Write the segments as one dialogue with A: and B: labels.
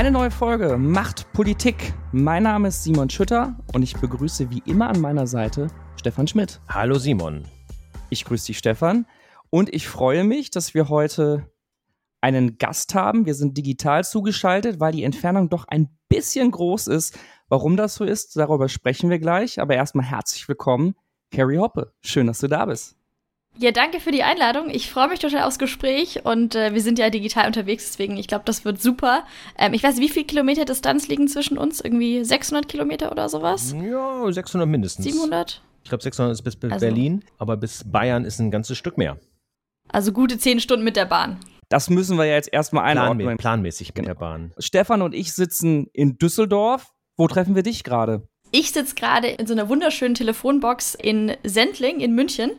A: Eine neue Folge Macht Politik. Mein Name ist Simon Schütter und ich begrüße wie immer an meiner Seite Stefan Schmidt.
B: Hallo Simon.
A: Ich grüße dich, Stefan. Und ich freue mich, dass wir heute einen Gast haben. Wir sind digital zugeschaltet, weil die Entfernung doch ein bisschen groß ist. Warum das so ist, darüber sprechen wir gleich. Aber erstmal herzlich willkommen, Carrie Hoppe. Schön, dass du da bist.
C: Ja, danke für die Einladung. Ich freue mich total aufs Gespräch und äh, wir sind ja digital unterwegs, deswegen ich glaube, das wird super. Ähm, ich weiß wie viele Kilometer Distanz liegen zwischen uns? Irgendwie 600 Kilometer oder sowas?
B: Ja, 600 mindestens.
C: 700?
B: Ich glaube, 600 ist bis, bis also. Berlin, aber bis Bayern ist ein ganzes Stück mehr.
C: Also gute 10 Stunden mit der Bahn.
A: Das müssen wir ja jetzt erstmal einordnen.
B: Planmä planmäßig mit genau. der Bahn.
A: Stefan und ich sitzen in Düsseldorf. Wo treffen wir dich gerade?
C: Ich sitze gerade in so einer wunderschönen Telefonbox in Sendling in München.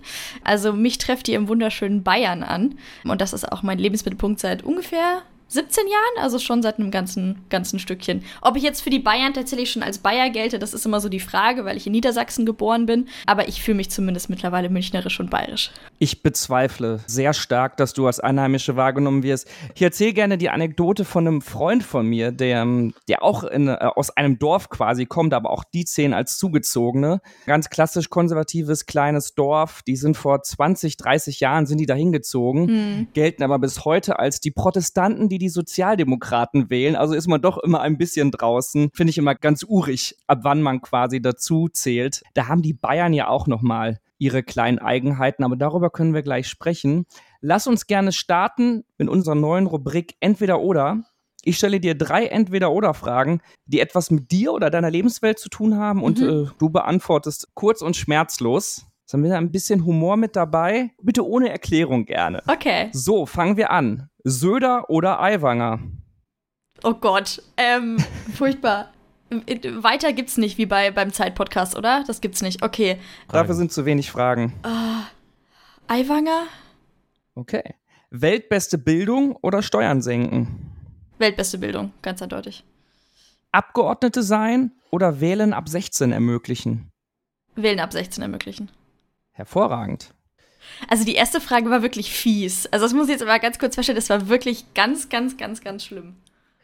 C: Also mich trefft ihr im wunderschönen Bayern an. Und das ist auch mein Lebensmittelpunkt seit ungefähr 17 Jahren, also schon seit einem ganzen, ganzen Stückchen. Ob ich jetzt für die Bayern tatsächlich schon als Bayer gelte, das ist immer so die Frage, weil ich in Niedersachsen geboren bin. Aber ich fühle mich zumindest mittlerweile münchnerisch und bayerisch.
A: Ich bezweifle sehr stark, dass du als Einheimische wahrgenommen wirst. Ich erzähle gerne die Anekdote von einem Freund von mir, der, der auch in, äh, aus einem Dorf quasi kommt, aber auch die zehn als Zugezogene. Ganz klassisch konservatives kleines Dorf. Die sind vor 20, 30 Jahren sind die da hingezogen, hm. gelten aber bis heute als die Protestanten, die die Sozialdemokraten wählen. Also ist man doch immer ein bisschen draußen. Finde ich immer ganz urig, ab wann man quasi dazu zählt. Da haben die Bayern ja auch noch mal ihre kleinen Eigenheiten, aber darüber können wir gleich sprechen. Lass uns gerne starten mit unserer neuen Rubrik Entweder oder. Ich stelle dir drei Entweder-Oder-Fragen, die etwas mit dir oder deiner Lebenswelt zu tun haben und mhm. äh, du beantwortest kurz und schmerzlos. Da ein bisschen Humor mit dabei. Bitte ohne Erklärung gerne.
C: Okay.
A: So, fangen wir an. Söder oder Aiwanger?
C: Oh Gott, ähm, furchtbar. Weiter gibt's nicht wie bei beim Zeitpodcast, oder? Das gibt's nicht. Okay.
A: Dafür sind zu wenig Fragen.
C: Uh, Aiwanger?
A: Okay. Weltbeste Bildung oder Steuern senken?
C: Weltbeste Bildung, ganz eindeutig.
A: Abgeordnete sein oder Wählen ab 16 ermöglichen?
C: Wählen ab 16 ermöglichen.
A: Hervorragend.
C: Also die erste Frage war wirklich fies. Also das muss ich jetzt aber ganz kurz feststellen, das war wirklich ganz, ganz, ganz, ganz schlimm.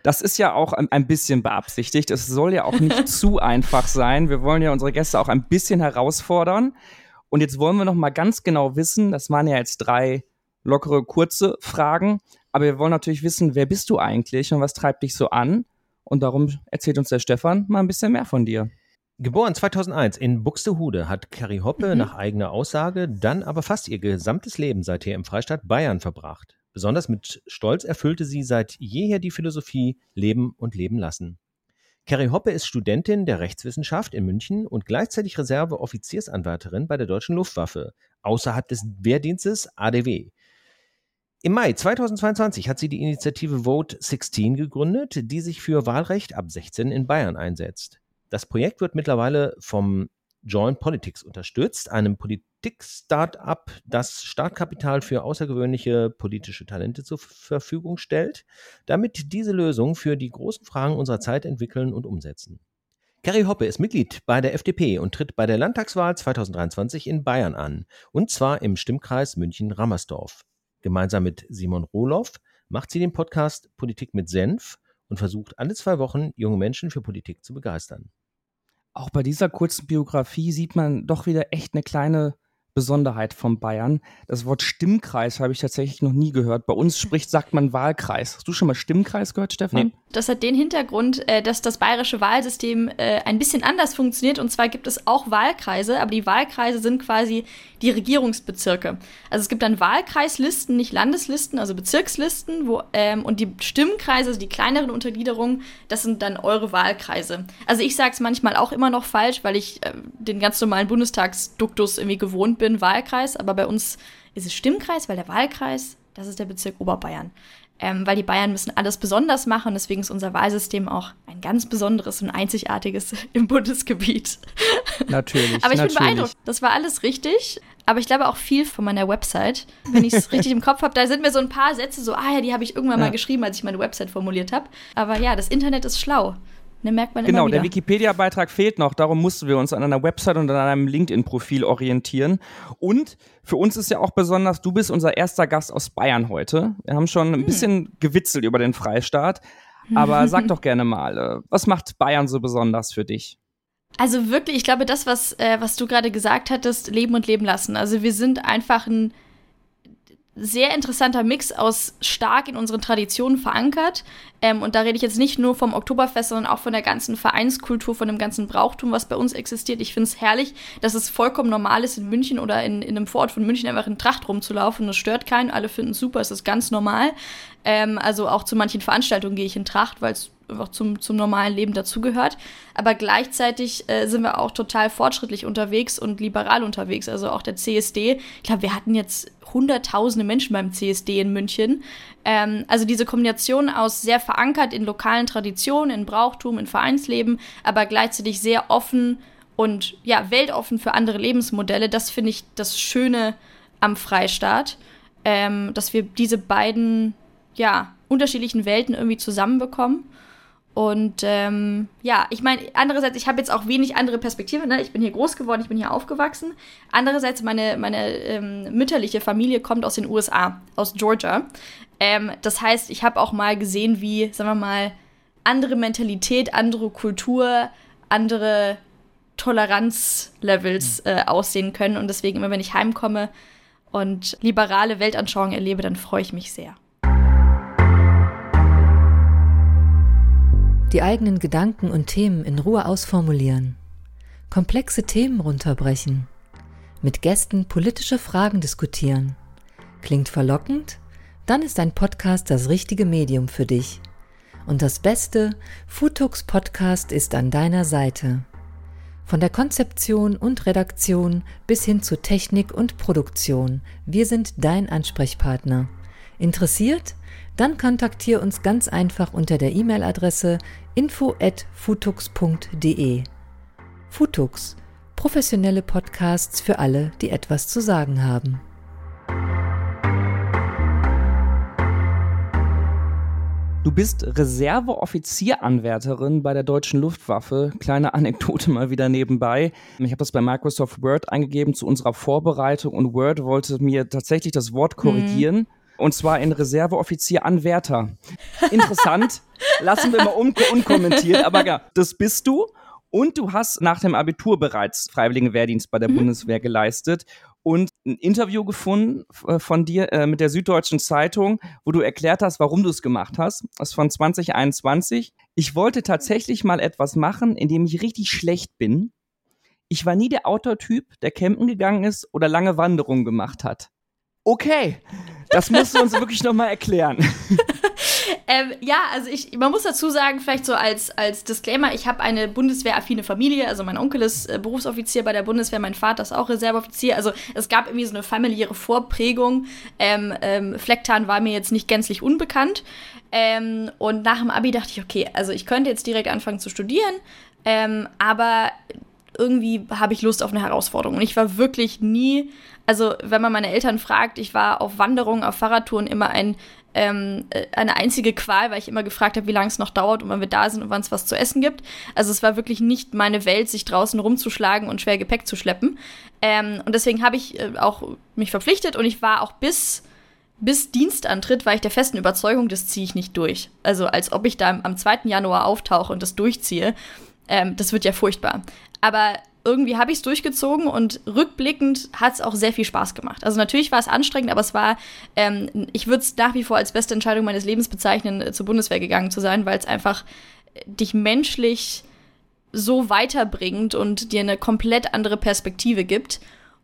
A: Das ist ja auch ein, bisschen beabsichtigt. Es soll ja auch nicht zu einfach sein. Wir wollen ja unsere Gäste auch ein bisschen herausfordern. Und jetzt wollen wir noch mal ganz genau wissen, das waren ja jetzt drei lockere, kurze Fragen, aber wir wollen natürlich wissen, wer bist du eigentlich und was treibt dich so an? Und darum erzählt uns der Stefan mal ein bisschen mehr von dir.
B: Geboren 2001 in Buxtehude hat Carrie Hoppe mhm. nach eigener Aussage dann aber fast ihr gesamtes Leben seither im Freistaat Bayern verbracht. Besonders mit Stolz erfüllte sie seit jeher die Philosophie Leben und Leben lassen. Carrie Hoppe ist Studentin der Rechtswissenschaft in München und gleichzeitig Reserve-Offiziersanwärterin bei der Deutschen Luftwaffe, außerhalb des Wehrdienstes ADW. Im Mai 2022 hat sie die Initiative Vote 16 gegründet, die sich für Wahlrecht ab 16 in Bayern einsetzt. Das Projekt wird mittlerweile vom Joint Politics unterstützt, einem Politik-Startup, das Startkapital für außergewöhnliche politische Talente zur Verfügung stellt, damit diese Lösungen für die großen Fragen unserer Zeit entwickeln und umsetzen. Kerry Hoppe ist Mitglied bei der FDP und tritt bei der Landtagswahl 2023 in Bayern an, und zwar im Stimmkreis München-Rammersdorf. Gemeinsam mit Simon Rohloff macht sie den Podcast Politik mit Senf und versucht alle zwei Wochen junge Menschen für Politik zu begeistern.
A: Auch bei dieser kurzen Biografie sieht man doch wieder echt eine kleine Besonderheit von Bayern. Das Wort Stimmkreis habe ich tatsächlich noch nie gehört. Bei uns spricht, sagt man Wahlkreis. Hast du schon mal Stimmkreis gehört, Stefan? Nee.
C: Das hat den Hintergrund, äh, dass das bayerische Wahlsystem äh, ein bisschen anders funktioniert. Und zwar gibt es auch Wahlkreise, aber die Wahlkreise sind quasi die Regierungsbezirke. Also es gibt dann Wahlkreislisten, nicht Landeslisten, also Bezirkslisten. Wo, ähm, und die Stimmkreise, also die kleineren Untergliederungen, das sind dann eure Wahlkreise. Also ich sage es manchmal auch immer noch falsch, weil ich äh, den ganz normalen Bundestagsduktus irgendwie gewohnt bin bin Wahlkreis, aber bei uns ist es Stimmkreis, weil der Wahlkreis, das ist der Bezirk Oberbayern. Ähm, weil die Bayern müssen alles besonders machen, deswegen ist unser Wahlsystem auch ein ganz besonderes und einzigartiges im Bundesgebiet.
A: Natürlich.
C: aber ich
A: natürlich.
C: bin beeindruckt. Das war alles richtig, aber ich glaube auch viel von meiner Website. Wenn ich es richtig im Kopf habe, da sind mir so ein paar Sätze so, ah ja, die habe ich irgendwann ja. mal geschrieben, als ich meine Website formuliert habe. Aber ja, das Internet ist schlau.
A: Ne, merkt man genau, der Wikipedia-Beitrag fehlt noch. Darum mussten wir uns an einer Website und an einem LinkedIn-Profil orientieren. Und für uns ist ja auch besonders, du bist unser erster Gast aus Bayern heute. Wir haben schon ein hm. bisschen gewitzelt über den Freistaat. Aber sag doch gerne mal, äh, was macht Bayern so besonders für dich?
C: Also wirklich, ich glaube, das, was, äh, was du gerade gesagt hattest, leben und leben lassen. Also wir sind einfach ein sehr interessanter Mix aus stark in unseren Traditionen verankert. Ähm, und da rede ich jetzt nicht nur vom Oktoberfest, sondern auch von der ganzen Vereinskultur, von dem ganzen Brauchtum, was bei uns existiert. Ich finde es herrlich, dass es vollkommen normal ist, in München oder in, in einem Vorort von München einfach in Tracht rumzulaufen. Das stört keinen. Alle finden es super, es ist ganz normal. Ähm, also auch zu manchen Veranstaltungen gehe ich in Tracht, weil es einfach zum, zum normalen Leben dazugehört. Aber gleichzeitig äh, sind wir auch total fortschrittlich unterwegs und liberal unterwegs. Also auch der CSD. Ich glaube, wir hatten jetzt hunderttausende Menschen beim CSD in München. Ähm, also diese Kombination aus sehr verankert in lokalen Traditionen, in Brauchtum, in Vereinsleben, aber gleichzeitig sehr offen und ja, weltoffen für andere Lebensmodelle, das finde ich das Schöne am Freistaat, ähm, dass wir diese beiden ja, unterschiedlichen Welten irgendwie zusammenbekommen. Und ähm, ja, ich meine, andererseits, ich habe jetzt auch wenig andere Perspektive. Ne? Ich bin hier groß geworden, ich bin hier aufgewachsen. Andererseits, meine, meine ähm, mütterliche Familie kommt aus den USA, aus Georgia. Ähm, das heißt, ich habe auch mal gesehen, wie, sagen wir mal, andere Mentalität, andere Kultur, andere Toleranzlevels äh, aussehen können. Und deswegen, immer wenn ich heimkomme und liberale Weltanschauungen erlebe, dann freue ich mich sehr.
D: Die eigenen Gedanken und Themen in Ruhe ausformulieren, komplexe Themen runterbrechen, mit Gästen politische Fragen diskutieren. Klingt verlockend? Dann ist ein Podcast das richtige Medium für dich. Und das Beste, Futux Podcast ist an deiner Seite. Von der Konzeption und Redaktion bis hin zu Technik und Produktion, wir sind dein Ansprechpartner. Interessiert? Dann kontaktiere uns ganz einfach unter der E-Mail-Adresse info@futux.de. Futux, professionelle Podcasts für alle, die etwas zu sagen haben.
A: Du bist Reserveoffizieranwärterin bei der deutschen Luftwaffe. Kleine Anekdote mal wieder nebenbei. Ich habe das bei Microsoft Word eingegeben zu unserer Vorbereitung und Word wollte mir tatsächlich das Wort korrigieren. Mhm und zwar in Reserveoffizier Anwärter. Interessant. Lassen wir mal un unkommentiert. Aber ja, das bist du. Und du hast nach dem Abitur bereits Freiwilligen Wehrdienst bei der mhm. Bundeswehr geleistet und ein Interview gefunden äh, von dir äh, mit der Süddeutschen Zeitung, wo du erklärt hast, warum du es gemacht hast. Das ist von 2021. Ich wollte tatsächlich mal etwas machen, in dem ich richtig schlecht bin. Ich war nie der Autotyp, der campen gegangen ist oder lange Wanderungen gemacht hat. Okay, das musst du uns wirklich nochmal erklären.
C: ähm, ja, also ich, man muss dazu sagen, vielleicht so als, als Disclaimer, ich habe eine bundeswehraffine Familie, also mein Onkel ist äh, Berufsoffizier bei der Bundeswehr, mein Vater ist auch Reserveoffizier, also es gab irgendwie so eine familiäre Vorprägung. Ähm, ähm, Flecktarn war mir jetzt nicht gänzlich unbekannt. Ähm, und nach dem Abi dachte ich, okay, also ich könnte jetzt direkt anfangen zu studieren, ähm, aber irgendwie habe ich Lust auf eine Herausforderung. Und ich war wirklich nie, also wenn man meine Eltern fragt, ich war auf Wanderungen, auf Fahrradtouren immer ein, ähm, äh, eine einzige Qual, weil ich immer gefragt habe, wie lange es noch dauert und wann wir da sind und wann es was zu essen gibt. Also es war wirklich nicht meine Welt, sich draußen rumzuschlagen und schwer Gepäck zu schleppen. Ähm, und deswegen habe ich äh, auch mich verpflichtet und ich war auch bis bis Dienstantritt war ich der festen Überzeugung, das ziehe ich nicht durch. Also als ob ich da am 2. Januar auftauche und das durchziehe. Ähm, das wird ja furchtbar. Aber irgendwie habe ich es durchgezogen und rückblickend hat es auch sehr viel Spaß gemacht. Also natürlich war es anstrengend, aber es war, ähm, ich würde es nach wie vor als beste Entscheidung meines Lebens bezeichnen, äh, zur Bundeswehr gegangen zu sein, weil es einfach äh, dich menschlich so weiterbringt und dir eine komplett andere Perspektive gibt.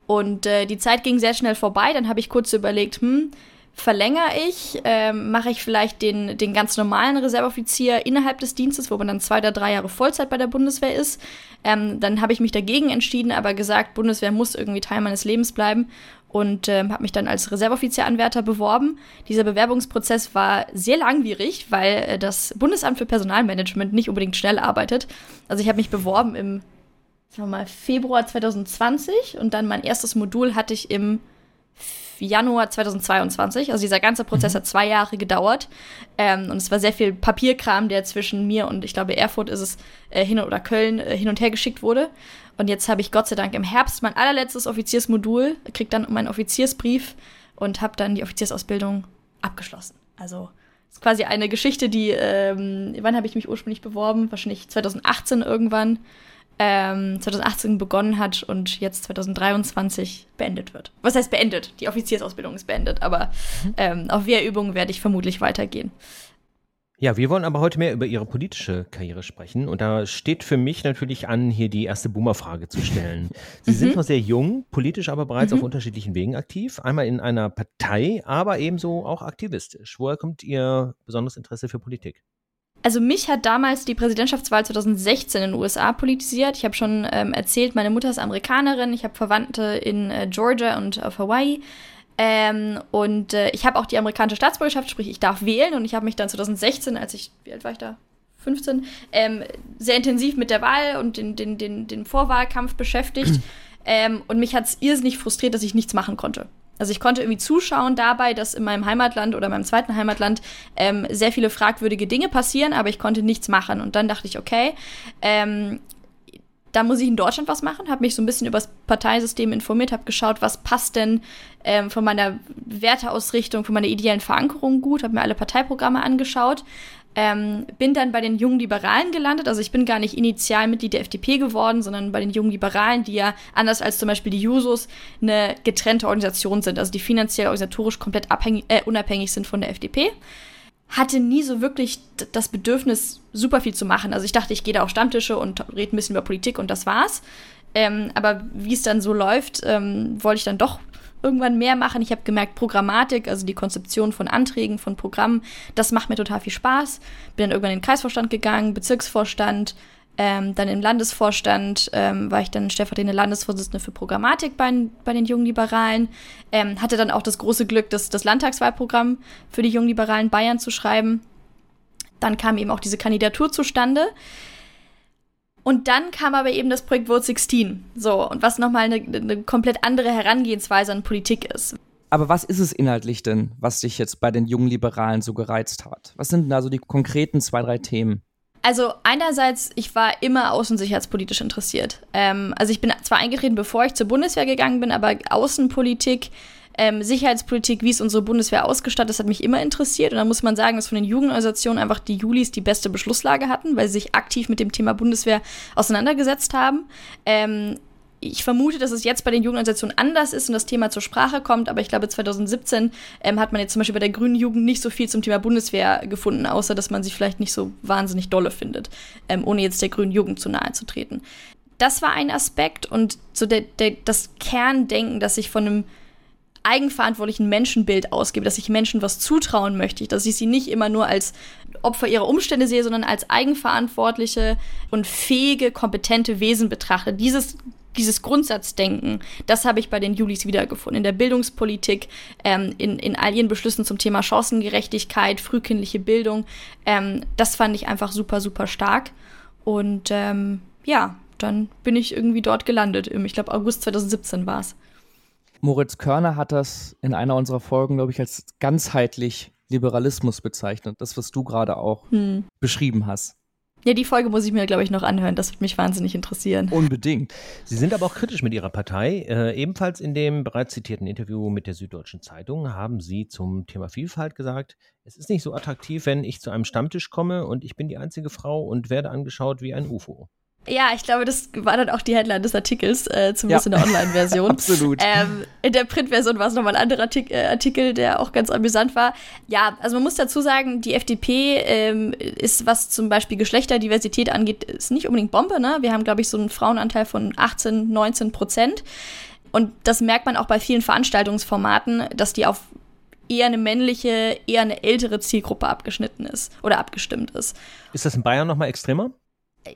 C: Und äh, die Zeit ging sehr schnell vorbei. Dann habe ich kurz überlegt, hm, verlängere ich, ähm, mache ich vielleicht den, den ganz normalen Reserveoffizier innerhalb des Dienstes, wo man dann zwei oder drei Jahre Vollzeit bei der Bundeswehr ist. Ähm, dann habe ich mich dagegen entschieden, aber gesagt, Bundeswehr muss irgendwie Teil meines Lebens bleiben und ähm, habe mich dann als Reserveoffizieranwärter beworben. Dieser Bewerbungsprozess war sehr langwierig, weil äh, das Bundesamt für Personalmanagement nicht unbedingt schnell arbeitet. Also ich habe mich beworben im sagen wir mal, Februar 2020 und dann mein erstes Modul hatte ich im Januar 2022. Also dieser ganze Prozess mhm. hat zwei Jahre gedauert. Ähm, und es war sehr viel Papierkram, der zwischen mir und ich glaube Erfurt ist es äh, hin oder Köln äh, hin und her geschickt wurde. Und jetzt habe ich Gott sei Dank im Herbst mein allerletztes Offiziersmodul, krieg dann meinen Offiziersbrief und habe dann die Offiziersausbildung abgeschlossen. Also ist quasi eine Geschichte, die, ähm, wann habe ich mich ursprünglich beworben? Wahrscheinlich 2018 irgendwann. Ähm, 2018 begonnen hat und jetzt 2023 beendet wird. Was heißt beendet? Die Offiziersausbildung ist beendet, aber mhm. ähm, auf Wehrübungen werde ich vermutlich weitergehen.
B: Ja, wir wollen aber heute mehr über Ihre politische Karriere sprechen. Und da steht für mich natürlich an, hier die erste Boomer-Frage zu stellen. Sie mhm. sind noch sehr jung, politisch aber bereits mhm. auf unterschiedlichen Wegen aktiv. Einmal in einer Partei, aber ebenso auch aktivistisch. Woher kommt Ihr besonderes Interesse für Politik?
C: Also mich hat damals die Präsidentschaftswahl 2016 in den USA politisiert. Ich habe schon ähm, erzählt, meine Mutter ist Amerikanerin, ich habe Verwandte in äh, Georgia und auf Hawaii. Ähm, und äh, ich habe auch die amerikanische Staatsbürgerschaft, sprich, ich darf wählen. Und ich habe mich dann 2016, als ich, wie alt war ich da? 15, ähm, sehr intensiv mit der Wahl und den, den, den, den Vorwahlkampf beschäftigt. ähm, und mich hat es irrsinnig frustriert, dass ich nichts machen konnte. Also ich konnte irgendwie zuschauen dabei, dass in meinem Heimatland oder meinem zweiten Heimatland ähm, sehr viele fragwürdige Dinge passieren, aber ich konnte nichts machen. Und dann dachte ich, okay, ähm, da muss ich in Deutschland was machen, habe mich so ein bisschen über das Parteisystem informiert, habe geschaut, was passt denn ähm, von meiner Werteausrichtung, von meiner ideellen Verankerung gut, habe mir alle Parteiprogramme angeschaut, ähm, bin dann bei den jungen Liberalen gelandet. Also ich bin gar nicht initial Mitglied der FDP geworden, sondern bei den jungen Liberalen, die ja anders als zum Beispiel die Jusos eine getrennte Organisation sind, also die finanziell organisatorisch komplett abhängig, äh, unabhängig sind von der FDP hatte nie so wirklich das Bedürfnis, super viel zu machen. Also ich dachte, ich gehe da auf Stammtische und rede ein bisschen über Politik und das war's. Ähm, aber wie es dann so läuft, ähm, wollte ich dann doch irgendwann mehr machen. Ich habe gemerkt, Programmatik, also die Konzeption von Anträgen, von Programmen, das macht mir total viel Spaß. Bin dann irgendwann in den Kreisvorstand gegangen, Bezirksvorstand, ähm, dann im Landesvorstand ähm, war ich dann stellvertretende Landesvorsitzende für Programmatik bei, bei den Jungen Liberalen. Ähm, hatte dann auch das große Glück, das, das Landtagswahlprogramm für die Jungen Liberalen Bayern zu schreiben. Dann kam eben auch diese Kandidatur zustande. Und dann kam aber eben das Projekt Vote 16. So, und was nochmal eine, eine komplett andere Herangehensweise an Politik ist.
A: Aber was ist es inhaltlich denn, was dich jetzt bei den jungen Liberalen so gereizt hat? Was sind denn da so die konkreten zwei, drei Themen?
C: Also einerseits, ich war immer außensicherheitspolitisch interessiert. Ähm, also ich bin zwar eingetreten, bevor ich zur Bundeswehr gegangen bin, aber Außenpolitik, ähm, Sicherheitspolitik, wie ist unsere Bundeswehr ausgestattet, das hat mich immer interessiert. Und da muss man sagen, dass von den Jugendorganisationen einfach die Julis die beste Beschlusslage hatten, weil sie sich aktiv mit dem Thema Bundeswehr auseinandergesetzt haben. Ähm, ich vermute, dass es jetzt bei den Jugendorganisationen anders ist und das Thema zur Sprache kommt, aber ich glaube, 2017 ähm, hat man jetzt zum Beispiel bei der Grünen Jugend nicht so viel zum Thema Bundeswehr gefunden, außer dass man sie vielleicht nicht so wahnsinnig dolle findet, ähm, ohne jetzt der Grünen Jugend zu nahe zu treten. Das war ein Aspekt und so der, der, das Kerndenken, dass ich von einem eigenverantwortlichen Menschenbild ausgebe, dass ich Menschen was zutrauen möchte, dass ich sie nicht immer nur als Opfer ihrer Umstände sehe, sondern als eigenverantwortliche und fähige, kompetente Wesen betrachte. Dieses dieses Grundsatzdenken, das habe ich bei den Julis wiedergefunden. In der Bildungspolitik, ähm, in, in all ihren Beschlüssen zum Thema Chancengerechtigkeit, frühkindliche Bildung. Ähm, das fand ich einfach super, super stark. Und ähm, ja, dann bin ich irgendwie dort gelandet. Ich glaube, August 2017 war es.
A: Moritz Körner hat das in einer unserer Folgen, glaube ich, als ganzheitlich Liberalismus bezeichnet. Das, was du gerade auch hm. beschrieben hast.
C: Ja, die Folge muss ich mir, glaube ich, noch anhören. Das würde mich wahnsinnig interessieren.
A: Unbedingt.
B: Sie sind aber auch kritisch mit Ihrer Partei. Äh, ebenfalls in dem bereits zitierten Interview mit der Süddeutschen Zeitung haben Sie zum Thema Vielfalt gesagt, es ist nicht so attraktiv, wenn ich zu einem Stammtisch komme und ich bin die einzige Frau und werde angeschaut wie ein UFO.
C: Ja, ich glaube, das war dann auch die Headline des Artikels, äh, zumindest ja. in der Online-Version.
A: Absolut.
C: Ähm, in der Print-Version war es nochmal ein anderer Artik äh, Artikel, der auch ganz amüsant war. Ja, also man muss dazu sagen, die FDP ähm, ist, was zum Beispiel Geschlechterdiversität angeht, ist nicht unbedingt Bombe. Ne? Wir haben, glaube ich, so einen Frauenanteil von 18, 19 Prozent. Und das merkt man auch bei vielen Veranstaltungsformaten, dass die auf eher eine männliche, eher eine ältere Zielgruppe abgeschnitten ist oder abgestimmt ist.
B: Ist das in Bayern nochmal extremer?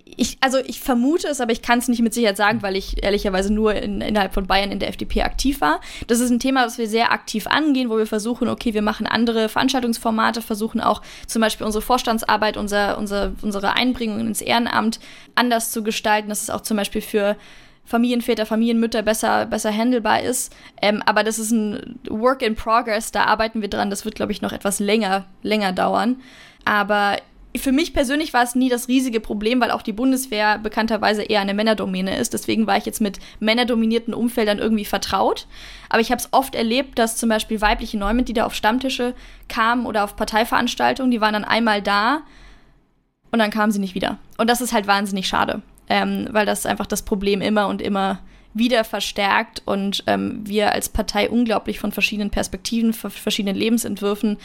C: Ich, also ich vermute es, aber ich kann es nicht mit Sicherheit sagen, weil ich ehrlicherweise nur in, innerhalb von Bayern in der FDP aktiv war. Das ist ein Thema, was wir sehr aktiv angehen, wo wir versuchen, okay, wir machen andere Veranstaltungsformate, versuchen auch zum Beispiel unsere Vorstandsarbeit, unser, unser, unsere Einbringung ins Ehrenamt anders zu gestalten, dass es auch zum Beispiel für Familienväter, Familienmütter besser, besser handelbar ist. Ähm, aber das ist ein Work in Progress, da arbeiten wir dran. Das wird, glaube ich, noch etwas länger, länger dauern. Aber für mich persönlich war es nie das riesige Problem, weil auch die Bundeswehr bekannterweise eher eine Männerdomäne ist. Deswegen war ich jetzt mit männerdominierten Umfeldern irgendwie vertraut. Aber ich habe es oft erlebt, dass zum Beispiel weibliche Neumitglieder auf Stammtische kamen oder auf Parteiveranstaltungen. Die waren dann einmal da und dann kamen sie nicht wieder. Und das ist halt wahnsinnig schade, ähm, weil das einfach das Problem immer und immer wieder verstärkt und ähm, wir als Partei unglaublich von verschiedenen Perspektiven, von verschiedenen Lebensentwürfen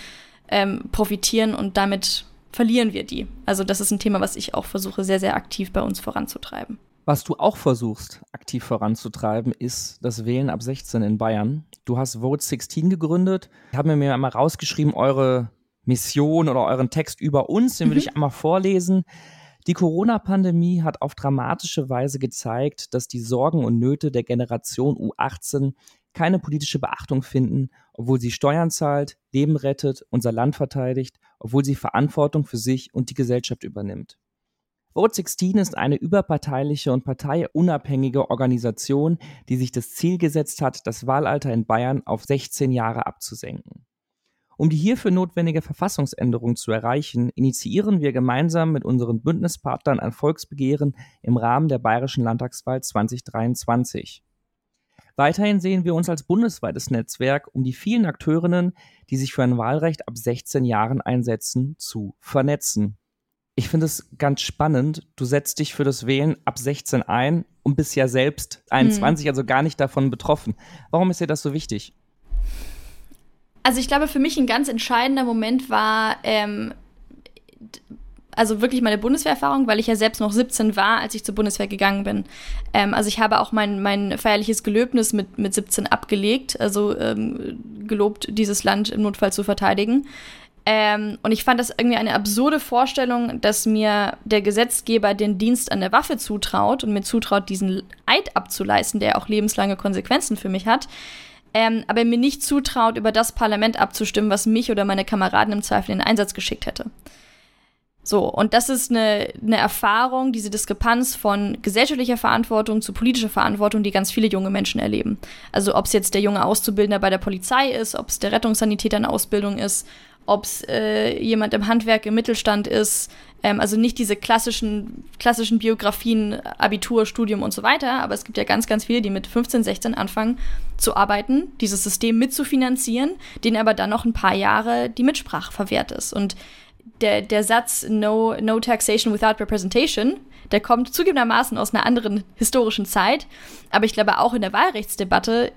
C: ähm, profitieren und damit verlieren wir die. Also das ist ein Thema, was ich auch versuche, sehr, sehr aktiv bei uns voranzutreiben.
A: Was du auch versuchst, aktiv voranzutreiben, ist das Wählen ab 16 in Bayern. Du hast Vote 16 gegründet. Ich habe mir einmal rausgeschrieben, eure Mission oder euren Text über uns, den mhm. ich einmal vorlesen. Die Corona-Pandemie hat auf dramatische Weise gezeigt, dass die Sorgen und Nöte der Generation U18 keine politische Beachtung finden, obwohl sie Steuern zahlt, Leben rettet, unser Land verteidigt, obwohl sie Verantwortung für sich und die Gesellschaft übernimmt. Vote 16 ist eine überparteiliche und parteiunabhängige Organisation, die sich das Ziel gesetzt hat, das Wahlalter in Bayern auf 16 Jahre abzusenken. Um die hierfür notwendige Verfassungsänderung zu erreichen, initiieren wir gemeinsam mit unseren Bündnispartnern ein Volksbegehren im Rahmen der Bayerischen Landtagswahl 2023. Weiterhin sehen wir uns als bundesweites Netzwerk, um die vielen Akteurinnen, die sich für ein Wahlrecht ab 16 Jahren einsetzen, zu vernetzen. Ich finde es ganz spannend. Du setzt dich für das Wählen ab 16 ein und bist ja selbst 21, mhm. also gar nicht davon betroffen. Warum ist dir das so wichtig?
C: Also ich glaube, für mich ein ganz entscheidender Moment war, ähm, also wirklich meine Bundeswehrerfahrung, weil ich ja selbst noch 17 war, als ich zur Bundeswehr gegangen bin. Ähm, also ich habe auch mein, mein feierliches Gelöbnis mit, mit 17 abgelegt, also ähm, gelobt, dieses Land im Notfall zu verteidigen. Ähm, und ich fand das irgendwie eine absurde Vorstellung, dass mir der Gesetzgeber den Dienst an der Waffe zutraut und mir zutraut, diesen Eid abzuleisten, der auch lebenslange Konsequenzen für mich hat ähm, aber mir nicht zutraut, über das Parlament abzustimmen, was mich oder meine Kameraden im Zweifel in den Einsatz geschickt hätte. So, und das ist eine, eine Erfahrung, diese Diskrepanz von gesellschaftlicher Verantwortung zu politischer Verantwortung, die ganz viele junge Menschen erleben. Also ob es jetzt der junge Auszubildende bei der Polizei ist, ob es der Rettungssanitäter in Ausbildung ist, ob es äh, jemand im Handwerk im Mittelstand ist, ähm, also nicht diese klassischen, klassischen Biografien, Abitur, Studium und so weiter, aber es gibt ja ganz, ganz viele, die mit 15, 16 anfangen zu arbeiten, dieses System mitzufinanzieren, denen aber dann noch ein paar Jahre die Mitsprache verwehrt ist. Und der, der Satz no, no taxation without representation, der kommt zugegebenermaßen aus einer anderen historischen Zeit, aber ich glaube auch in der Wahlrechtsdebatte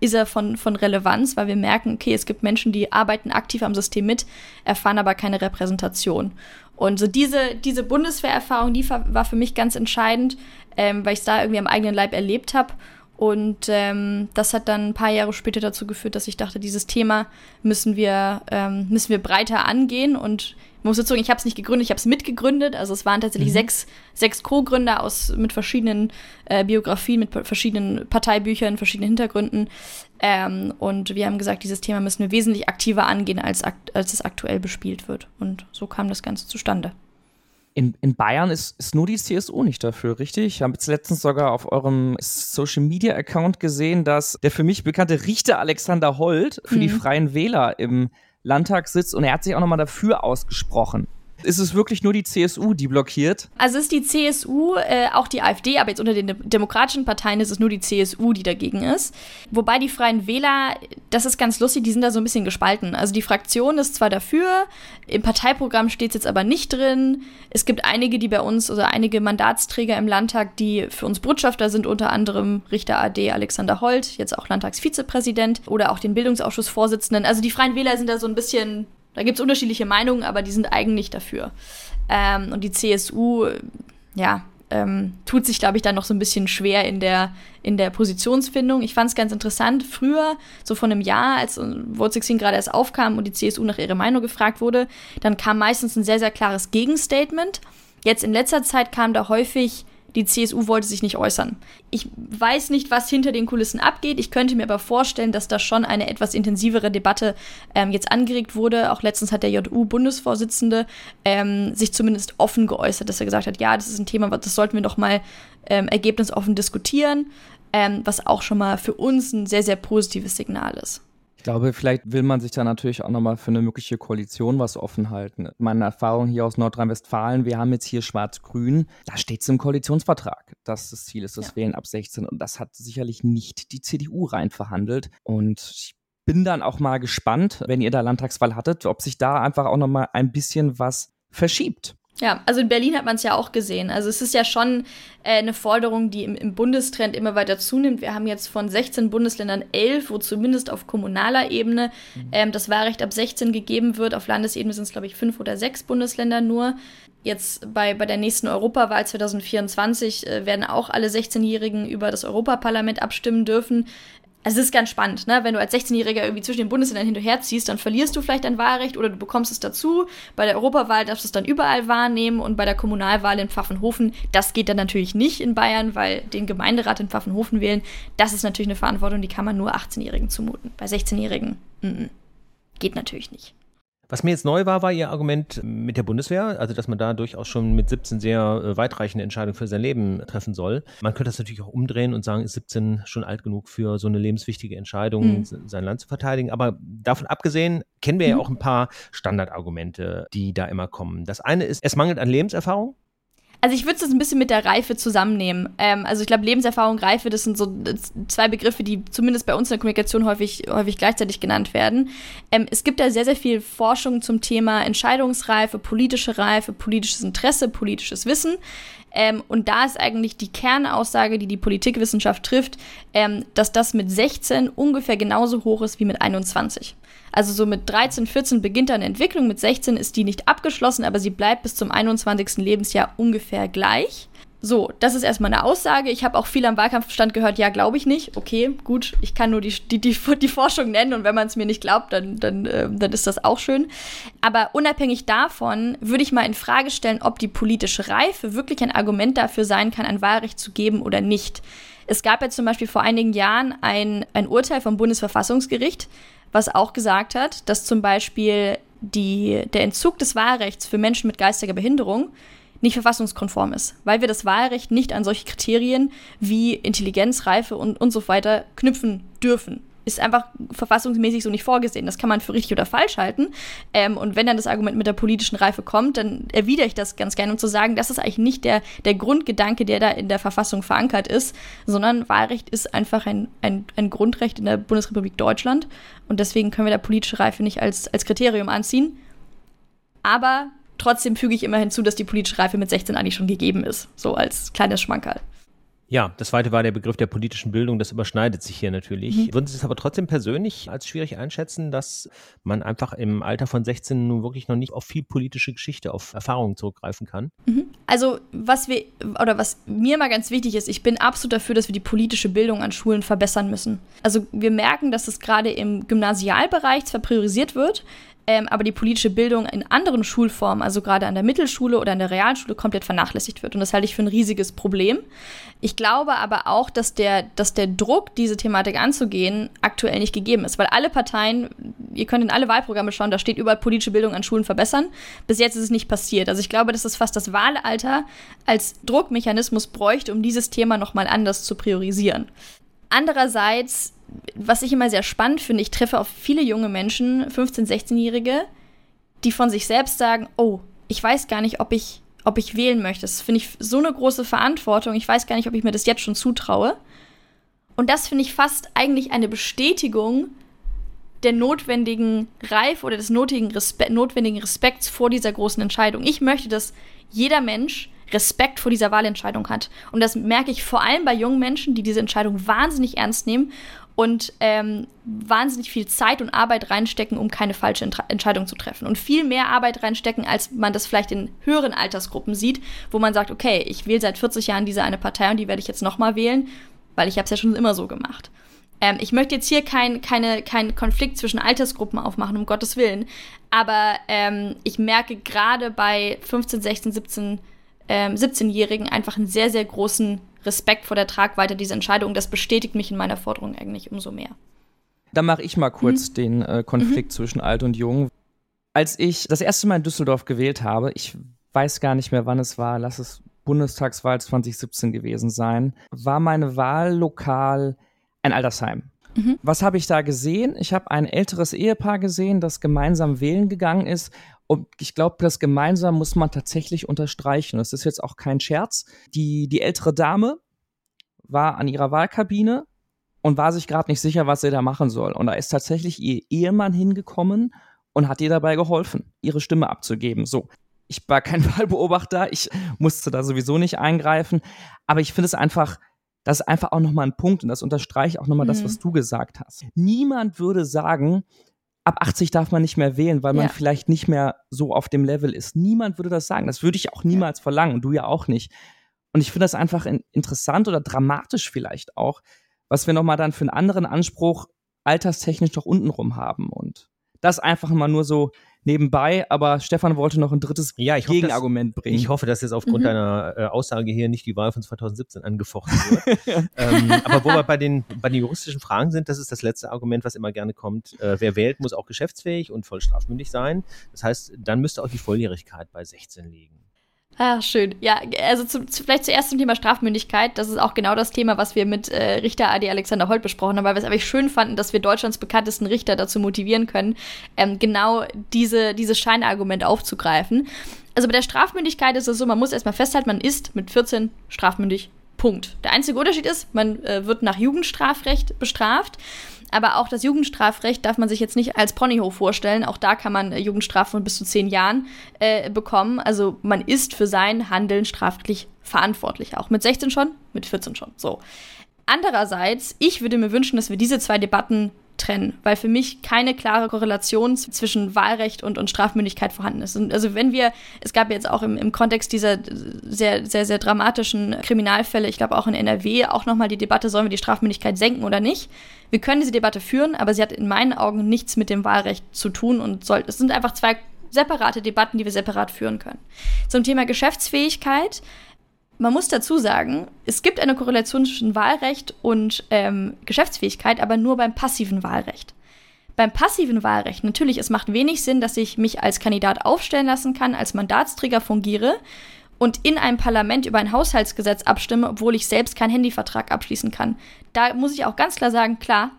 C: ist er von, von Relevanz, weil wir merken, okay, es gibt Menschen, die arbeiten aktiv am System mit, erfahren aber keine Repräsentation. Und so diese, diese Bundeswehrerfahrung, die war für mich ganz entscheidend, ähm, weil ich es da irgendwie am eigenen Leib erlebt habe. Und ähm, das hat dann ein paar Jahre später dazu geführt, dass ich dachte, dieses Thema müssen wir, ähm, müssen wir breiter angehen. Und ich muss dazu sagen, ich habe es nicht gegründet, ich habe es mitgegründet. Also es waren tatsächlich mhm. sechs, sechs Co-Gründer aus mit verschiedenen äh, Biografien, mit verschiedenen Parteibüchern, verschiedenen Hintergründen. Ähm, und wir haben gesagt, dieses Thema müssen wir wesentlich aktiver angehen, als, als es aktuell bespielt wird. Und so kam das Ganze zustande.
A: In, in Bayern ist, ist nur die CSU nicht dafür, richtig? Ich habe jetzt letztens sogar auf eurem Social Media Account gesehen, dass der für mich bekannte Richter Alexander Holt für mhm. die Freien Wähler im Landtag sitzt und er hat sich auch nochmal dafür ausgesprochen. Ist es wirklich nur die CSU, die blockiert?
C: Also ist die CSU, äh, auch die AfD, aber jetzt unter den demokratischen Parteien ist es nur die CSU, die dagegen ist. Wobei die Freien Wähler, das ist ganz lustig, die sind da so ein bisschen gespalten. Also die Fraktion ist zwar dafür, im Parteiprogramm steht es jetzt aber nicht drin. Es gibt einige, die bei uns, oder einige Mandatsträger im Landtag, die für uns Botschafter sind, unter anderem Richter AD Alexander Holt, jetzt auch Landtagsvizepräsident oder auch den Bildungsausschussvorsitzenden. Also die Freien Wähler sind da so ein bisschen da gibt es unterschiedliche Meinungen, aber die sind eigentlich dafür. Ähm, und die CSU, ja, ähm, tut sich, glaube ich, dann noch so ein bisschen schwer in der, in der Positionsfindung. Ich fand es ganz interessant. Früher, so vor einem Jahr, als Vote 16 gerade erst aufkam und die CSU nach ihrer Meinung gefragt wurde, dann kam meistens ein sehr, sehr klares Gegenstatement. Jetzt in letzter Zeit kam da häufig die CSU wollte sich nicht äußern. Ich weiß nicht, was hinter den Kulissen abgeht. Ich könnte mir aber vorstellen, dass da schon eine etwas intensivere Debatte ähm, jetzt angeregt wurde. Auch letztens hat der JU-Bundesvorsitzende ähm, sich zumindest offen geäußert, dass er gesagt hat, ja, das ist ein Thema, das sollten wir doch mal ähm, ergebnisoffen diskutieren, ähm, was auch schon mal für uns ein sehr, sehr positives Signal ist.
A: Ich glaube, vielleicht will man sich da natürlich auch nochmal für eine mögliche Koalition was offen halten. Meine Erfahrung hier aus Nordrhein-Westfalen, wir haben jetzt hier Schwarz-Grün, da steht es im Koalitionsvertrag, dass das Ziel ist, das ja. Wählen ab 16. Und das hat sicherlich nicht die CDU rein verhandelt. Und ich bin dann auch mal gespannt, wenn ihr da Landtagswahl hattet, ob sich da einfach auch nochmal ein bisschen was verschiebt.
C: Ja, also in Berlin hat man es ja auch gesehen. Also es ist ja schon äh, eine Forderung, die im, im, Bundestrend immer weiter zunimmt. Wir haben jetzt von 16 Bundesländern 11, wo zumindest auf kommunaler Ebene mhm. ähm, das Wahlrecht ab 16 gegeben wird. Auf Landesebene sind es, glaube ich, fünf oder sechs Bundesländer nur. Jetzt bei, bei der nächsten Europawahl 2024 äh, werden auch alle 16-Jährigen über das Europaparlament abstimmen dürfen es ist ganz spannend, ne? Wenn du als 16-Jähriger irgendwie zwischen den Bundesländern hin und her ziehst, dann verlierst du vielleicht dein Wahlrecht oder du bekommst es dazu. Bei der Europawahl darfst du es dann überall wahrnehmen und bei der Kommunalwahl in Pfaffenhofen, das geht dann natürlich nicht in Bayern, weil den Gemeinderat in Pfaffenhofen wählen, das ist natürlich eine Verantwortung, die kann man nur 18-Jährigen zumuten. Bei 16-Jährigen, geht natürlich nicht.
B: Was mir jetzt neu war, war Ihr Argument mit der Bundeswehr, also dass man da durchaus schon mit 17 sehr äh, weitreichende Entscheidungen für sein Leben treffen soll. Man könnte das natürlich auch umdrehen und sagen, ist 17 schon alt genug für so eine lebenswichtige Entscheidung, mhm. sein Land zu verteidigen. Aber davon abgesehen kennen wir mhm. ja auch ein paar Standardargumente, die da immer kommen. Das eine ist, es mangelt an Lebenserfahrung.
C: Also ich würde es ein bisschen mit der Reife zusammennehmen. Ähm, also ich glaube, Lebenserfahrung, Reife, das sind so zwei Begriffe, die zumindest bei uns in der Kommunikation häufig, häufig gleichzeitig genannt werden. Ähm, es gibt da sehr, sehr viel Forschung zum Thema Entscheidungsreife, politische Reife, politisches Interesse, politisches Wissen. Ähm, und da ist eigentlich die Kernaussage, die die Politikwissenschaft trifft, ähm, dass das mit 16 ungefähr genauso hoch ist wie mit 21. Also so mit 13, 14 beginnt eine Entwicklung, mit 16 ist die nicht abgeschlossen, aber sie bleibt bis zum 21. Lebensjahr ungefähr gleich. So, das ist erstmal eine Aussage. Ich habe auch viel am Wahlkampfstand gehört, ja, glaube ich nicht. Okay, gut, ich kann nur die, die, die, die Forschung nennen und wenn man es mir nicht glaubt, dann, dann, äh, dann ist das auch schön. Aber unabhängig davon würde ich mal in Frage stellen, ob die politische Reife wirklich ein Argument dafür sein kann, ein Wahlrecht zu geben oder nicht. Es gab ja zum Beispiel vor einigen Jahren ein, ein Urteil vom Bundesverfassungsgericht, was auch gesagt hat, dass zum Beispiel die, der Entzug des Wahlrechts für Menschen mit geistiger Behinderung nicht verfassungskonform ist, weil wir das Wahlrecht nicht an solche Kriterien wie Intelligenz, Reife und, und so weiter knüpfen dürfen. Ist einfach verfassungsmäßig so nicht vorgesehen. Das kann man für richtig oder falsch halten. Ähm, und wenn dann das Argument mit der politischen Reife kommt, dann erwidere ich das ganz gerne, um zu sagen, das ist eigentlich nicht der, der Grundgedanke, der da in der Verfassung verankert ist, sondern Wahlrecht ist einfach ein, ein, ein Grundrecht in der Bundesrepublik Deutschland. Und deswegen können wir da politische Reife nicht als, als Kriterium anziehen. Aber Trotzdem füge ich immer hinzu, dass die politische Reife mit 16 eigentlich schon gegeben ist. So als kleines Schmankerl.
B: Ja, das zweite war der Begriff der politischen Bildung. Das überschneidet sich hier natürlich. Mhm. Würden Sie es aber trotzdem persönlich als schwierig einschätzen, dass man einfach im Alter von 16 nun wirklich noch nicht auf viel politische Geschichte, auf Erfahrungen zurückgreifen kann?
C: Mhm. Also, was wir, oder was mir mal ganz wichtig ist, ich bin absolut dafür, dass wir die politische Bildung an Schulen verbessern müssen. Also, wir merken, dass es gerade im Gymnasialbereich zwar priorisiert wird, ähm, aber die politische Bildung in anderen Schulformen, also gerade an der Mittelschule oder an der Realschule, komplett vernachlässigt wird. Und das halte ich für ein riesiges Problem. Ich glaube aber auch, dass der, dass der Druck, diese Thematik anzugehen, aktuell nicht gegeben ist, weil alle Parteien, ihr könnt in alle Wahlprogramme schauen, da steht überall politische Bildung an Schulen verbessern. Bis jetzt ist es nicht passiert. Also ich glaube, dass es fast das Wahlalter als Druckmechanismus bräuchte, um dieses Thema nochmal anders zu priorisieren. Andererseits was ich immer sehr spannend finde, ich treffe auf viele junge Menschen, 15-, 16-Jährige, die von sich selbst sagen, oh, ich weiß gar nicht, ob ich, ob ich wählen möchte. Das finde ich so eine große Verantwortung. Ich weiß gar nicht, ob ich mir das jetzt schon zutraue. Und das finde ich fast eigentlich eine Bestätigung der notwendigen Reife oder des notwendigen, Respe notwendigen Respekts vor dieser großen Entscheidung. Ich möchte, dass jeder Mensch Respekt vor dieser Wahlentscheidung hat. Und das merke ich vor allem bei jungen Menschen, die diese Entscheidung wahnsinnig ernst nehmen und ähm, wahnsinnig viel Zeit und Arbeit reinstecken, um keine falsche Ent Entscheidung zu treffen. Und viel mehr Arbeit reinstecken, als man das vielleicht in höheren Altersgruppen sieht, wo man sagt, okay, ich wähle seit 40 Jahren diese eine Partei und die werde ich jetzt nochmal wählen, weil ich habe es ja schon immer so gemacht. Ähm, ich möchte jetzt hier keinen keine, kein Konflikt zwischen Altersgruppen aufmachen, um Gottes Willen. Aber ähm, ich merke gerade bei 15, 16, 17, ähm, 17-Jährigen einfach einen sehr, sehr großen Respekt vor der Tragweite dieser Entscheidung. Das bestätigt mich in meiner Forderung eigentlich umso mehr.
A: Dann mache ich mal kurz mhm. den äh, Konflikt mhm. zwischen alt und jung. Als ich das erste Mal in Düsseldorf gewählt habe, ich weiß gar nicht mehr, wann es war, lass es Bundestagswahl 2017 gewesen sein, war meine Wahl lokal ein Altersheim. Mhm. Was habe ich da gesehen? Ich habe ein älteres Ehepaar gesehen, das gemeinsam wählen gegangen ist. Und ich glaube, das gemeinsam muss man tatsächlich unterstreichen. Das ist jetzt auch kein Scherz. Die, die ältere Dame war an ihrer Wahlkabine und war sich gerade nicht sicher, was sie da machen soll. Und da ist tatsächlich ihr Ehemann hingekommen und hat ihr dabei geholfen, ihre Stimme abzugeben. So. Ich war kein Wahlbeobachter, ich musste da sowieso nicht eingreifen, aber ich finde es einfach, das ist einfach auch nochmal ein Punkt und das unterstreicht auch nochmal mhm. das, was du gesagt hast. Niemand würde sagen, ab 80 darf man nicht mehr wählen, weil man ja. vielleicht nicht mehr so auf dem Level ist. Niemand würde das sagen. Das würde ich auch niemals ja. verlangen und du ja auch nicht. Und ich finde das einfach interessant oder dramatisch vielleicht auch, was wir nochmal dann für einen anderen Anspruch alterstechnisch doch untenrum haben. Und das einfach mal nur so nebenbei, aber Stefan wollte noch ein drittes ja, ich Gegenargument
B: dass,
A: bringen.
B: Ich hoffe, dass jetzt aufgrund mhm. deiner äh, Aussage hier nicht die Wahl von 2017 angefochten wird. ähm, aber wo wir bei den, bei den juristischen Fragen sind, das ist das letzte Argument, was immer gerne kommt. Äh, wer wählt, muss auch geschäftsfähig und voll strafmündig sein. Das heißt, dann müsste auch die Volljährigkeit bei 16 liegen.
C: Ah, schön. Ja, also zu, zu, vielleicht zuerst zum Thema Strafmündigkeit. Das ist auch genau das Thema, was wir mit äh, Richter AD Alexander Holt besprochen haben, weil wir es aber schön fanden, dass wir Deutschlands bekanntesten Richter dazu motivieren können, ähm, genau diese, dieses Scheinargument aufzugreifen. Also bei der Strafmündigkeit ist es so, man muss erstmal festhalten, man ist mit 14 strafmündig. Punkt. Der einzige Unterschied ist, man äh, wird nach Jugendstrafrecht bestraft. Aber auch das Jugendstrafrecht darf man sich jetzt nicht als Ponyhof vorstellen. Auch da kann man äh, Jugendstrafen von bis zu zehn Jahren äh, bekommen. Also man ist für sein Handeln strafrechtlich verantwortlich. Auch mit 16 schon, mit 14 schon. So. Andererseits, ich würde mir wünschen, dass wir diese zwei Debatten trennen, weil für mich keine klare Korrelation zwischen Wahlrecht und, und Strafmündigkeit vorhanden ist. Und also wenn wir, es gab jetzt auch im, im Kontext dieser sehr, sehr, sehr dramatischen Kriminalfälle, ich glaube auch in NRW, auch nochmal die Debatte, sollen wir die Strafmündigkeit senken oder nicht? Wir können diese Debatte führen, aber sie hat in meinen Augen nichts mit dem Wahlrecht zu tun und soll, es sind einfach zwei separate Debatten, die wir separat führen können. Zum Thema Geschäftsfähigkeit man muss dazu sagen, es gibt eine Korrelation zwischen Wahlrecht und ähm, Geschäftsfähigkeit, aber nur beim passiven Wahlrecht. Beim passiven Wahlrecht, natürlich, es macht wenig Sinn, dass ich mich als Kandidat aufstellen lassen kann, als Mandatsträger fungiere und in einem Parlament über ein Haushaltsgesetz abstimme, obwohl ich selbst keinen Handyvertrag abschließen kann. Da muss ich auch ganz klar sagen, klar,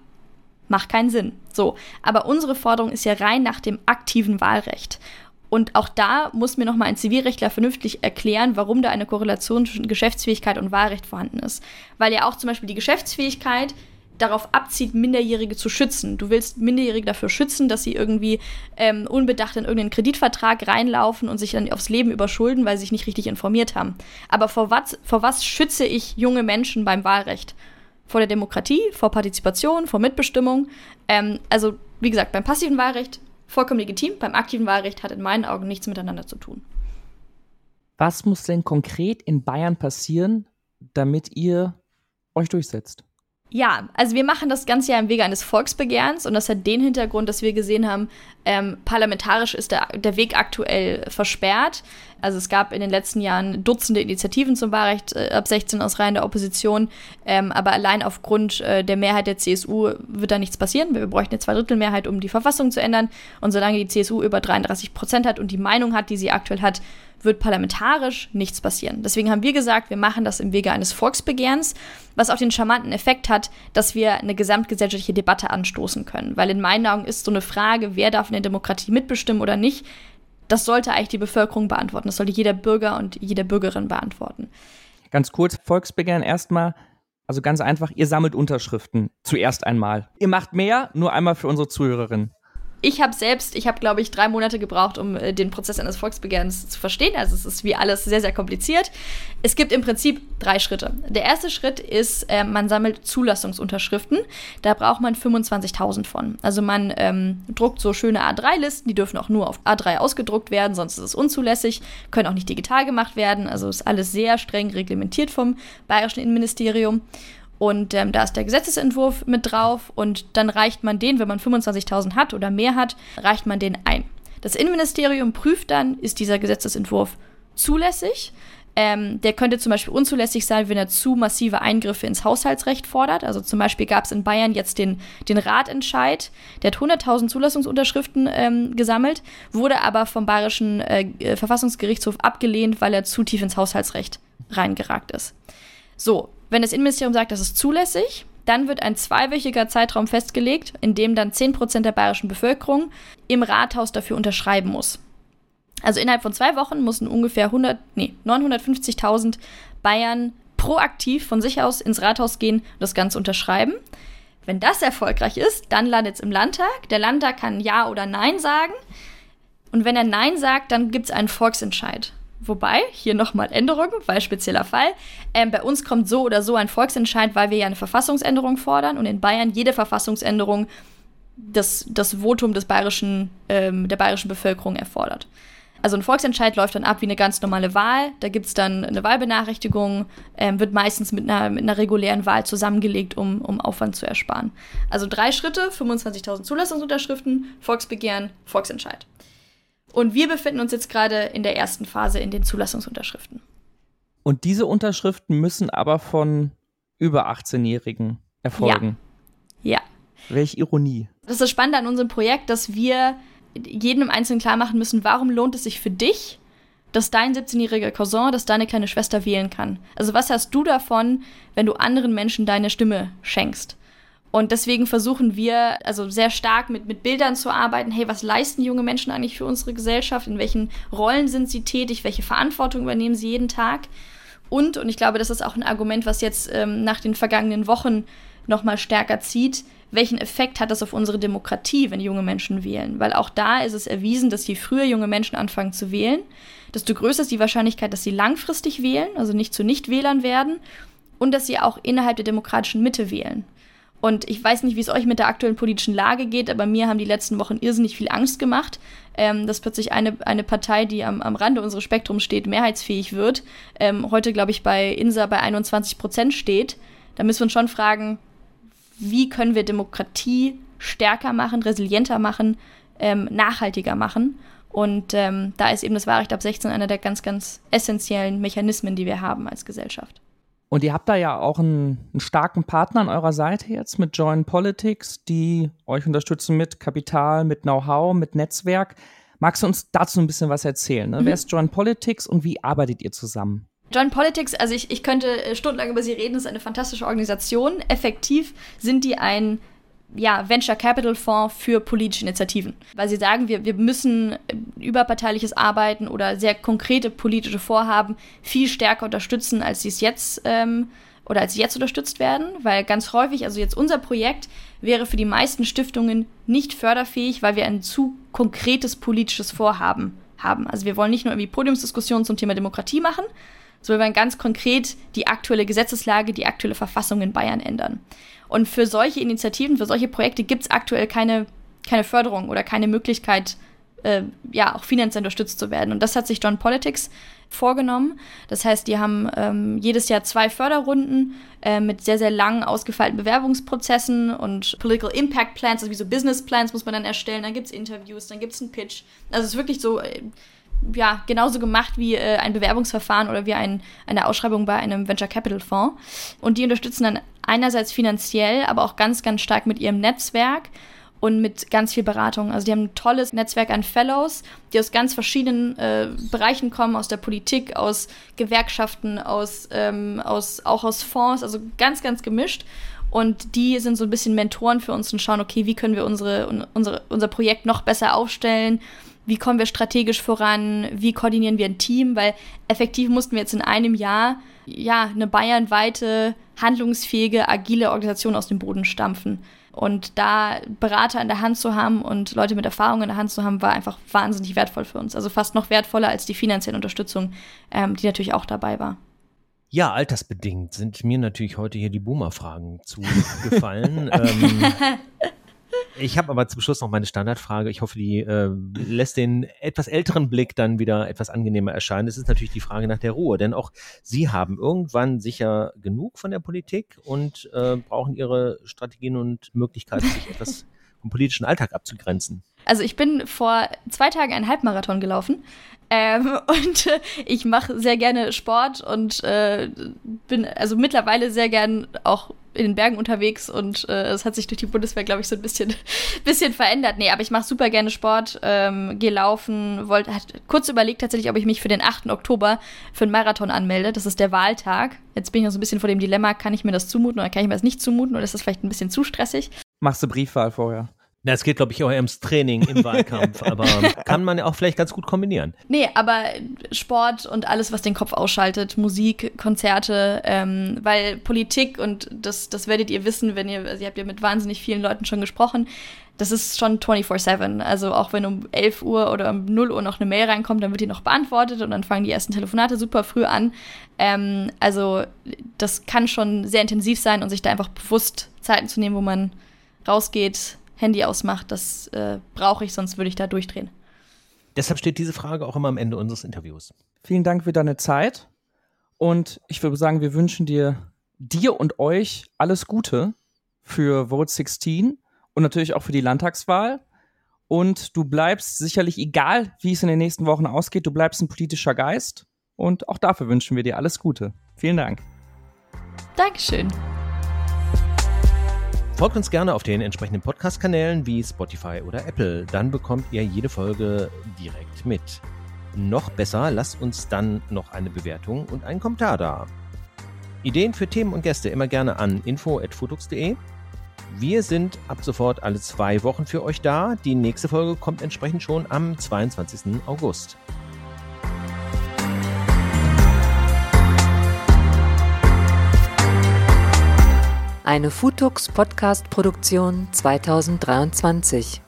C: macht keinen Sinn. So, aber unsere Forderung ist ja rein nach dem aktiven Wahlrecht. Und auch da muss mir nochmal ein Zivilrechtler vernünftig erklären, warum da eine Korrelation zwischen Geschäftsfähigkeit und Wahlrecht vorhanden ist. Weil ja auch zum Beispiel die Geschäftsfähigkeit darauf abzieht, Minderjährige zu schützen. Du willst Minderjährige dafür schützen, dass sie irgendwie ähm, unbedacht in irgendeinen Kreditvertrag reinlaufen und sich dann aufs Leben überschulden, weil sie sich nicht richtig informiert haben. Aber vor was, vor was schütze ich junge Menschen beim Wahlrecht? Vor der Demokratie, vor Partizipation, vor Mitbestimmung. Ähm, also, wie gesagt, beim passiven Wahlrecht vollkommen legitim. Beim aktiven Wahlrecht hat in meinen Augen nichts miteinander zu tun.
A: Was muss denn konkret in Bayern passieren, damit ihr euch durchsetzt?
C: Ja, also wir machen das Ganze ja im Wege eines Volksbegehrens und das hat den Hintergrund, dass wir gesehen haben, ähm, parlamentarisch ist der, der Weg aktuell versperrt. Also es gab in den letzten Jahren Dutzende Initiativen zum Wahlrecht äh, ab 16 aus Reihen der Opposition, ähm, aber allein aufgrund äh, der Mehrheit der CSU wird da nichts passieren. Wir bräuchten eine Zweidrittelmehrheit, um die Verfassung zu ändern. Und solange die CSU über 33 Prozent hat und die Meinung hat, die sie aktuell hat, wird parlamentarisch nichts passieren. Deswegen haben wir gesagt, wir machen das im Wege eines Volksbegehrens, was auch den charmanten Effekt hat, dass wir eine gesamtgesellschaftliche Debatte anstoßen können. Weil in meinen Augen ist so eine Frage, wer darf in der Demokratie mitbestimmen oder nicht, das sollte eigentlich die Bevölkerung beantworten. Das sollte jeder Bürger und jede Bürgerin beantworten.
A: Ganz kurz, Volksbegehren erstmal. Also ganz einfach, ihr sammelt Unterschriften zuerst einmal. Ihr macht mehr, nur einmal für unsere Zuhörerinnen
C: ich habe selbst, ich habe, glaube ich, drei Monate gebraucht, um äh, den Prozess eines Volksbegehrens zu verstehen. Also es ist wie alles sehr, sehr kompliziert. Es gibt im Prinzip drei Schritte. Der erste Schritt ist, äh, man sammelt Zulassungsunterschriften. Da braucht man 25.000 von. Also man ähm, druckt so schöne A3-Listen, die dürfen auch nur auf A3 ausgedruckt werden, sonst ist es unzulässig, können auch nicht digital gemacht werden. Also ist alles sehr streng reglementiert vom Bayerischen Innenministerium. Und ähm, da ist der Gesetzesentwurf mit drauf und dann reicht man den, wenn man 25.000 hat oder mehr hat, reicht man den ein. Das Innenministerium prüft dann, ist dieser Gesetzesentwurf zulässig. Ähm, der könnte zum Beispiel unzulässig sein, wenn er zu massive Eingriffe ins Haushaltsrecht fordert. Also zum Beispiel gab es in Bayern jetzt den, den Ratentscheid, der hat 100.000 Zulassungsunterschriften ähm, gesammelt, wurde aber vom Bayerischen äh, Verfassungsgerichtshof abgelehnt, weil er zu tief ins Haushaltsrecht reingeragt ist. So, wenn das Innenministerium sagt, das ist zulässig, Dann wird ein zweiwöchiger Zeitraum festgelegt, in dem dann 10% der bayerischen Bevölkerung im Rathaus dafür unterschreiben muss. Also innerhalb von zwei Wochen mussten ungefähr 100, nee, 950.000 Bayern proaktiv von sich aus ins Rathaus gehen und das Ganze unterschreiben. Wenn das erfolgreich ist, dann landet es im Landtag. Der Landtag kann Ja oder Nein sagen. Und wenn er Nein sagt, dann gibt es einen Volksentscheid. Wobei, hier nochmal Änderungen, weil spezieller Fall. Ähm, bei uns kommt so oder so ein Volksentscheid, weil wir ja eine Verfassungsänderung fordern und in Bayern jede Verfassungsänderung das, das Votum des bayerischen, ähm, der bayerischen Bevölkerung erfordert. Also ein Volksentscheid läuft dann ab wie eine ganz normale Wahl. Da gibt es dann eine Wahlbenachrichtigung, ähm, wird meistens mit einer, mit einer regulären Wahl zusammengelegt, um, um Aufwand zu ersparen. Also drei Schritte, 25.000 Zulassungsunterschriften, Volksbegehren, Volksentscheid. Und wir befinden uns jetzt gerade in der ersten Phase in den Zulassungsunterschriften.
A: Und diese Unterschriften müssen aber von über 18-Jährigen erfolgen.
C: Ja. ja.
A: Welche Ironie.
C: Das ist das Spannende an unserem Projekt, dass wir jedem Einzelnen klar machen müssen, warum lohnt es sich für dich, dass dein 17-jähriger Cousin, dass deine kleine Schwester wählen kann. Also was hast du davon, wenn du anderen Menschen deine Stimme schenkst? Und deswegen versuchen wir also sehr stark mit, mit Bildern zu arbeiten. Hey, was leisten junge Menschen eigentlich für unsere Gesellschaft? In welchen Rollen sind sie tätig? Welche Verantwortung übernehmen sie jeden Tag? Und, und ich glaube, das ist auch ein Argument, was jetzt ähm, nach den vergangenen Wochen nochmal stärker zieht, welchen Effekt hat das auf unsere Demokratie, wenn junge Menschen wählen? Weil auch da ist es erwiesen, dass je früher junge Menschen anfangen zu wählen, desto größer ist die Wahrscheinlichkeit, dass sie langfristig wählen, also nicht zu Nichtwählern werden und dass sie auch innerhalb der demokratischen Mitte wählen. Und ich weiß nicht, wie es euch mit der aktuellen politischen Lage geht, aber mir haben die letzten Wochen irrsinnig viel Angst gemacht, ähm, dass plötzlich eine, eine Partei, die am, am Rande unseres Spektrums steht, mehrheitsfähig wird. Ähm, heute, glaube ich, bei INSA bei 21 Prozent steht. Da müssen wir uns schon fragen, wie können wir Demokratie stärker machen, resilienter machen, ähm, nachhaltiger machen. Und ähm, da ist eben das Wahlrecht ab 16 einer der ganz, ganz essentiellen Mechanismen, die wir haben als Gesellschaft.
A: Und ihr habt da ja auch einen, einen, starken Partner an eurer Seite jetzt mit Join Politics, die euch unterstützen mit Kapital, mit Know-how, mit Netzwerk. Magst du uns dazu ein bisschen was erzählen? Ne? Mhm. Wer ist Join Politics und wie arbeitet ihr zusammen?
C: Join Politics, also ich, ich könnte äh, stundenlang über sie reden, ist eine fantastische Organisation. Effektiv sind die ein ja, Venture Capital Fonds für politische Initiativen. Weil sie sagen, wir, wir müssen äh, überparteiliches Arbeiten oder sehr konkrete politische Vorhaben viel stärker unterstützen, als sie es jetzt ähm, oder als sie jetzt unterstützt werden. Weil ganz häufig, also jetzt unser Projekt wäre für die meisten Stiftungen nicht förderfähig, weil wir ein zu konkretes politisches Vorhaben haben. Also wir wollen nicht nur irgendwie Podiumsdiskussionen zum Thema Demokratie machen, wir wollen ganz konkret die aktuelle Gesetzeslage, die aktuelle Verfassung in Bayern ändern. Und für solche Initiativen, für solche Projekte gibt es aktuell keine, keine Förderung oder keine Möglichkeit, äh, ja, auch finanziell unterstützt zu werden. Und das hat sich John Politics vorgenommen. Das heißt, die haben ähm, jedes Jahr zwei Förderrunden äh, mit sehr, sehr langen, ausgefeilten Bewerbungsprozessen und Political Impact Plans, also wie so Business Plans muss man dann erstellen. Dann gibt es Interviews, dann gibt es einen Pitch. Also es ist wirklich so, äh, ja, genauso gemacht wie äh, ein Bewerbungsverfahren oder wie ein, eine Ausschreibung bei einem Venture Capital Fonds. Und die unterstützen dann einerseits finanziell, aber auch ganz, ganz stark mit ihrem Netzwerk und mit ganz viel Beratung. Also die haben ein tolles Netzwerk an Fellows, die aus ganz verschiedenen äh, Bereichen kommen, aus der Politik, aus Gewerkschaften, aus, ähm, aus auch aus Fonds, also ganz, ganz gemischt. Und die sind so ein bisschen Mentoren für uns und schauen, okay, wie können wir unsere, unsere, unser Projekt noch besser aufstellen wie kommen wir strategisch voran, wie koordinieren wir ein Team, weil effektiv mussten wir jetzt in einem Jahr ja eine bayernweite, handlungsfähige, agile Organisation aus dem Boden stampfen. Und da Berater in der Hand zu haben und Leute mit Erfahrung in der Hand zu haben, war einfach wahnsinnig wertvoll für uns. Also fast noch wertvoller als die finanzielle Unterstützung, ähm, die natürlich auch dabei war.
B: Ja, altersbedingt sind mir natürlich heute hier die Boomer-Fragen zugefallen. ähm, ich habe aber zum Schluss noch meine Standardfrage. Ich hoffe, die äh, lässt den etwas älteren Blick dann wieder etwas angenehmer erscheinen. Es ist natürlich die Frage nach der Ruhe, denn auch Sie haben irgendwann sicher genug von der Politik und äh, brauchen Ihre Strategien und Möglichkeiten, sich etwas vom politischen Alltag abzugrenzen.
C: Also ich bin vor zwei Tagen einen Halbmarathon gelaufen ähm, und äh, ich mache sehr gerne Sport und äh, bin also mittlerweile sehr gern auch in den Bergen unterwegs und äh, es hat sich durch die Bundeswehr, glaube ich, so ein bisschen, bisschen verändert. Nee, aber ich mache super gerne Sport, ähm, gehe laufen, wollte, hat kurz überlegt tatsächlich, ob ich mich für den 8. Oktober für einen Marathon anmelde. Das ist der Wahltag. Jetzt bin ich noch so ein bisschen vor dem Dilemma, kann ich mir das zumuten oder kann ich mir das nicht zumuten oder ist das vielleicht ein bisschen zu stressig?
A: Machst du Briefwahl vorher?
B: Na, es geht, glaube ich, auch ums Training im Wahlkampf, aber kann man ja auch vielleicht ganz gut kombinieren.
C: Nee, aber Sport und alles, was den Kopf ausschaltet, Musik, Konzerte, ähm, weil Politik, und das, das werdet ihr wissen, wenn ihr, also ihr habt ja mit wahnsinnig vielen Leuten schon gesprochen, das ist schon 24-7. Also auch wenn um 11 Uhr oder um 0 Uhr noch eine Mail reinkommt, dann wird die noch beantwortet und dann fangen die ersten Telefonate super früh an. Ähm, also das kann schon sehr intensiv sein und sich da einfach bewusst Zeiten zu nehmen, wo man rausgeht, Handy ausmacht, das äh, brauche ich, sonst würde ich da durchdrehen.
B: Deshalb steht diese Frage auch immer am Ende unseres Interviews.
A: Vielen Dank für deine Zeit. Und ich würde sagen, wir wünschen dir, dir und euch alles Gute für Vote 16 und natürlich auch für die Landtagswahl. Und du bleibst sicherlich, egal wie es in den nächsten Wochen ausgeht, du bleibst ein politischer Geist. Und auch dafür wünschen wir dir alles Gute. Vielen Dank.
C: Dankeschön.
B: Folgt uns gerne auf den entsprechenden Podcast-Kanälen wie Spotify oder Apple. Dann bekommt ihr jede Folge direkt mit. Noch besser, lasst uns dann noch eine Bewertung und einen Kommentar da. Ideen für Themen und Gäste immer gerne an info.futux.de. Wir sind ab sofort alle zwei Wochen für euch da. Die nächste Folge kommt entsprechend schon am 22. August.
D: Eine Futux Podcast Produktion 2023.